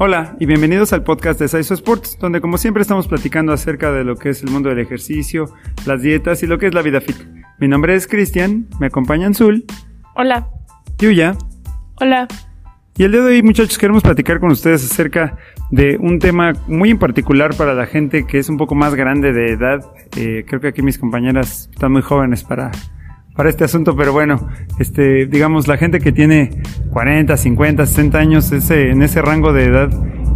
Hola y bienvenidos al podcast de Saiso Sports, donde como siempre estamos platicando acerca de lo que es el mundo del ejercicio, las dietas y lo que es la vida fit. Mi nombre es Cristian, me acompañan Zul. Hola. Yuya. Hola. Y el día de hoy muchachos queremos platicar con ustedes acerca de un tema muy en particular para la gente que es un poco más grande de edad. Eh, creo que aquí mis compañeras están muy jóvenes para para este asunto, pero bueno, este, digamos, la gente que tiene 40, 50, 60 años, ese, en ese rango de edad,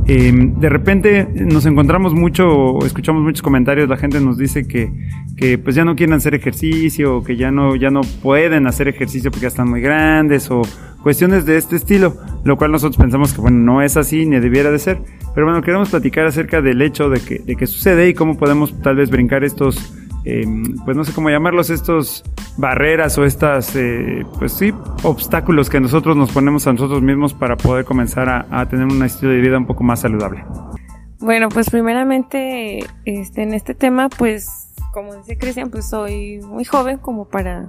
em, de repente nos encontramos mucho, escuchamos muchos comentarios, la gente nos dice que, que pues ya no quieren hacer ejercicio, que ya no, ya no pueden hacer ejercicio porque ya están muy grandes, o cuestiones de este estilo, lo cual nosotros pensamos que bueno, no es así, ni debiera de ser, pero bueno, queremos platicar acerca del hecho de que, de que sucede y cómo podemos tal vez brincar estos eh, pues no sé cómo llamarlos, estos barreras o estas, eh, pues sí, obstáculos que nosotros nos ponemos a nosotros mismos para poder comenzar a, tener un estilo de vida un poco más saludable. Bueno, pues primeramente, este, en este tema, pues, como dice Cristian, pues soy muy joven como para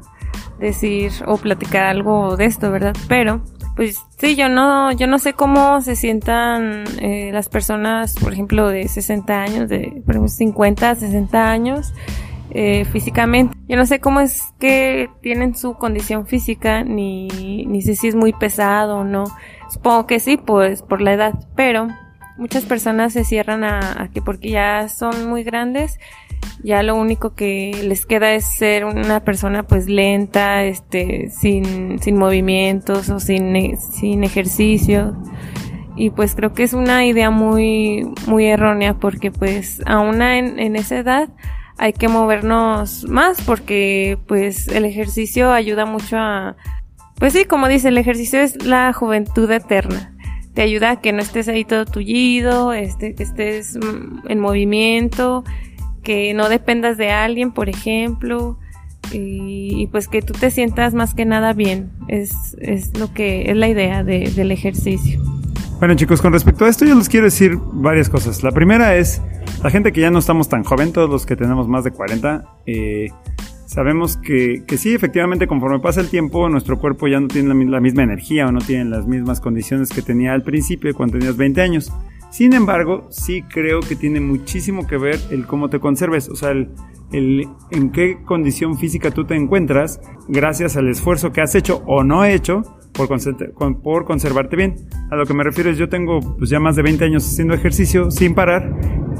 decir o platicar algo de esto, ¿verdad? Pero, pues sí, yo no, yo no sé cómo se sientan eh, las personas, por ejemplo, de 60 años, de por ejemplo, 50, 60 años, eh, físicamente. Yo no sé cómo es que tienen su condición física, ni, ni sé si es muy pesado o no. Supongo que sí, pues por la edad, pero muchas personas se cierran a, que porque ya son muy grandes, ya lo único que les queda es ser una persona pues lenta, este, sin, sin movimientos o sin, sin ejercicio. Y pues creo que es una idea muy, muy errónea porque pues aún en, en esa edad hay que movernos más porque pues el ejercicio ayuda mucho a, pues sí, como dice, el ejercicio es la juventud eterna. Te ayuda a que no estés ahí todo tullido, este, que estés mm, en movimiento, que no dependas de alguien, por ejemplo, y, pues que tú te sientas más que nada bien. Es, es lo que es la idea del ejercicio. Bueno chicos, con respecto a esto yo les quiero decir varias cosas. La primera es, la gente que ya no estamos tan joven, todos los que tenemos más de 40, eh, sabemos que, que, sí, efectivamente, conforme pasa el tiempo, nuestro cuerpo ya no tiene la, misma energía o no tiene las mismas condiciones que tenía al principio cuando tenías 20 años. Sin embargo, sí creo que tiene muchísimo que ver el cómo te conserves, o sea, el, el en qué condición física tú te encuentras gracias al esfuerzo que has hecho o no hecho por, por conservarte bien. A lo que me refiero es yo tengo pues ya más de 20 años haciendo ejercicio sin parar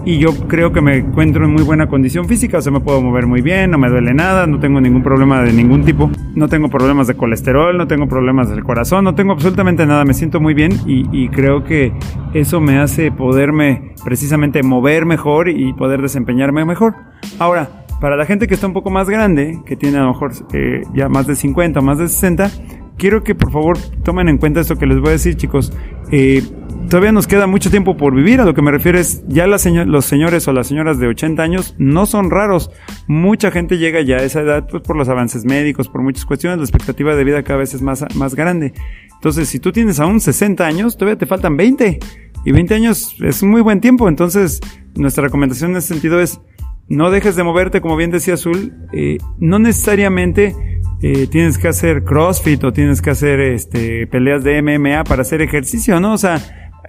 y yo creo que me encuentro en muy buena condición física, o sea, me puedo mover muy bien, no me duele nada, no tengo ningún problema de ningún tipo, no tengo problemas de colesterol, no tengo problemas del corazón, no tengo absolutamente nada, me siento muy bien y, y creo que eso me hace poderme precisamente mover mejor y poder desempeñarme mejor. Ahora, para la gente que está un poco más grande, que tiene a lo mejor eh, ya más de 50 o más de 60, quiero que por favor tomen en cuenta esto que les voy a decir, chicos. Eh, todavía nos queda mucho tiempo por vivir. A lo que me refiero es, ya los señores o las señoras de 80 años no son raros. Mucha gente llega ya a esa edad pues, por los avances médicos, por muchas cuestiones. La expectativa de vida cada vez es más, más grande. Entonces, si tú tienes aún 60 años, todavía te faltan 20. Y 20 años es un muy buen tiempo. Entonces, nuestra recomendación en ese sentido es, no dejes de moverte, como bien decía Azul. Eh, no necesariamente eh, tienes que hacer CrossFit o tienes que hacer este, peleas de MMA para hacer ejercicio, ¿no? O sea,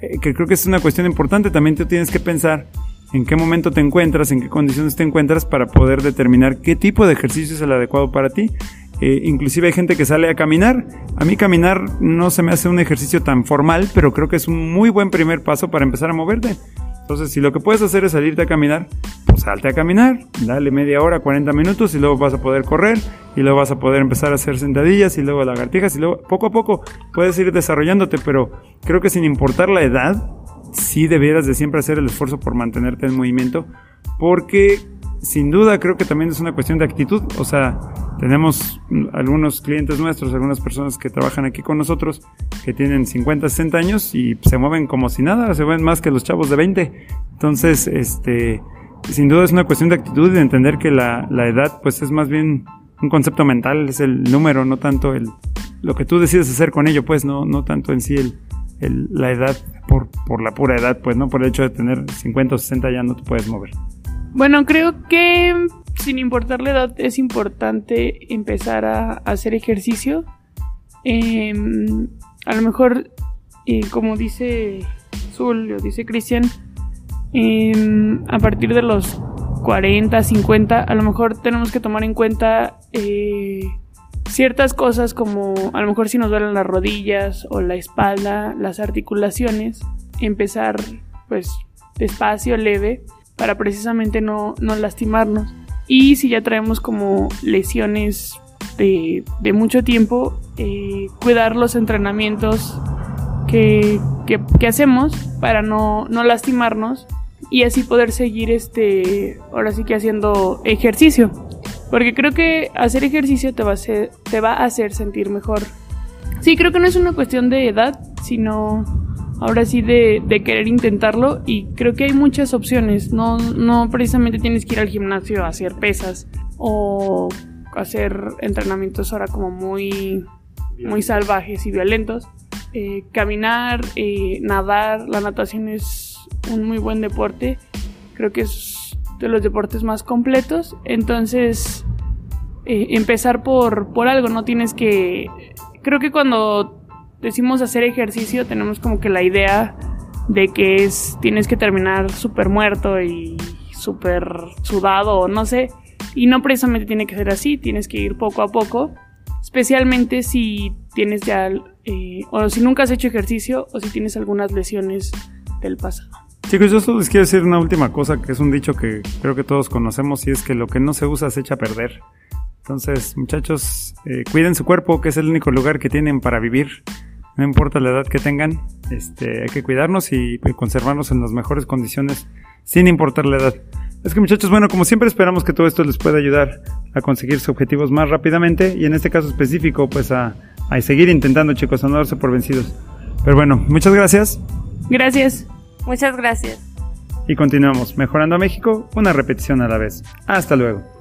eh, que creo que es una cuestión importante. También tú tienes que pensar en qué momento te encuentras, en qué condiciones te encuentras para poder determinar qué tipo de ejercicio es el adecuado para ti. Eh, inclusive hay gente que sale a caminar. A mí caminar no se me hace un ejercicio tan formal, pero creo que es un muy buen primer paso para empezar a moverte. Entonces, si lo que puedes hacer es salirte a caminar, pues salte a caminar, dale media hora, 40 minutos y luego vas a poder correr y luego vas a poder empezar a hacer sentadillas y luego lagartijas y luego poco a poco puedes ir desarrollándote, pero creo que sin importar la edad, sí debieras de siempre hacer el esfuerzo por mantenerte en movimiento, porque sin duda creo que también es una cuestión de actitud, o sea, tenemos algunos clientes nuestros, algunas personas que trabajan aquí con nosotros que tienen 50, 60 años y se mueven como si nada, se mueven más que los chavos de 20. Entonces, este, sin duda es una cuestión de actitud y de entender que la, la edad pues es más bien un concepto mental, es el número, no tanto el, lo que tú decides hacer con ello, pues no, no tanto en sí el, el, la edad por, por la pura edad, pues no por el hecho de tener 50 o 60 ya no te puedes mover. Bueno, creo que sin importar la edad es importante empezar a, hacer ejercicio. Em, a lo mejor, eh, como dice Azul, lo dice Cristian, em, a partir de los 40, 50, a lo mejor tenemos que tomar en cuenta eh, ciertas cosas como a lo mejor si nos duelen las rodillas o la espalda, las articulaciones, empezar pues despacio, leve, para precisamente no, no lastimarnos. Y si ya traemos como lesiones de, mucho tiempo, eh, cuidar los entrenamientos que, hacemos para no, lastimarnos y así poder seguir este, ahora sí que haciendo ejercicio. Porque creo que hacer ejercicio te va a te va a hacer sentir mejor. Sí, creo que no es una cuestión de edad, sino ahora sí de, de, querer intentarlo. Y creo que hay muchas opciones, no, no precisamente tienes que ir al gimnasio a hacer pesas o hacer entrenamientos ahora como muy, muy salvajes y violentos. Eh, caminar, eh, nadar, la natación es un muy buen deporte, creo que es de los deportes más completos, entonces eh, empezar por, por algo, no tienes que... Creo que cuando decimos hacer ejercicio, tenemos como que la idea de que es tienes que terminar súper muerto y súper sudado o no sé. Y no precisamente tiene que ser así, tienes que ir poco a poco, especialmente si tienes ya, eh, o si nunca has hecho ejercicio o si tienes algunas lesiones del pasado. Chicos, yo solo les quiero decir una última cosa, que es un dicho que creo que todos conocemos y es que lo que no se usa se echa a perder. Entonces, muchachos, eh, cuiden su cuerpo, que es el único lugar que tienen para vivir no importa la edad que tengan, este, hay que cuidarnos y, conservarnos en las mejores condiciones sin importar la edad. Es que muchachos, bueno, como siempre esperamos que todo esto les pueda ayudar a conseguir sus objetivos más rápidamente y en este caso específico pues a, a seguir intentando chicos, a no darse por vencidos. Pero bueno, muchas gracias. Gracias. Muchas gracias. Y continuamos, mejorando a México, una repetición a la vez. Hasta luego.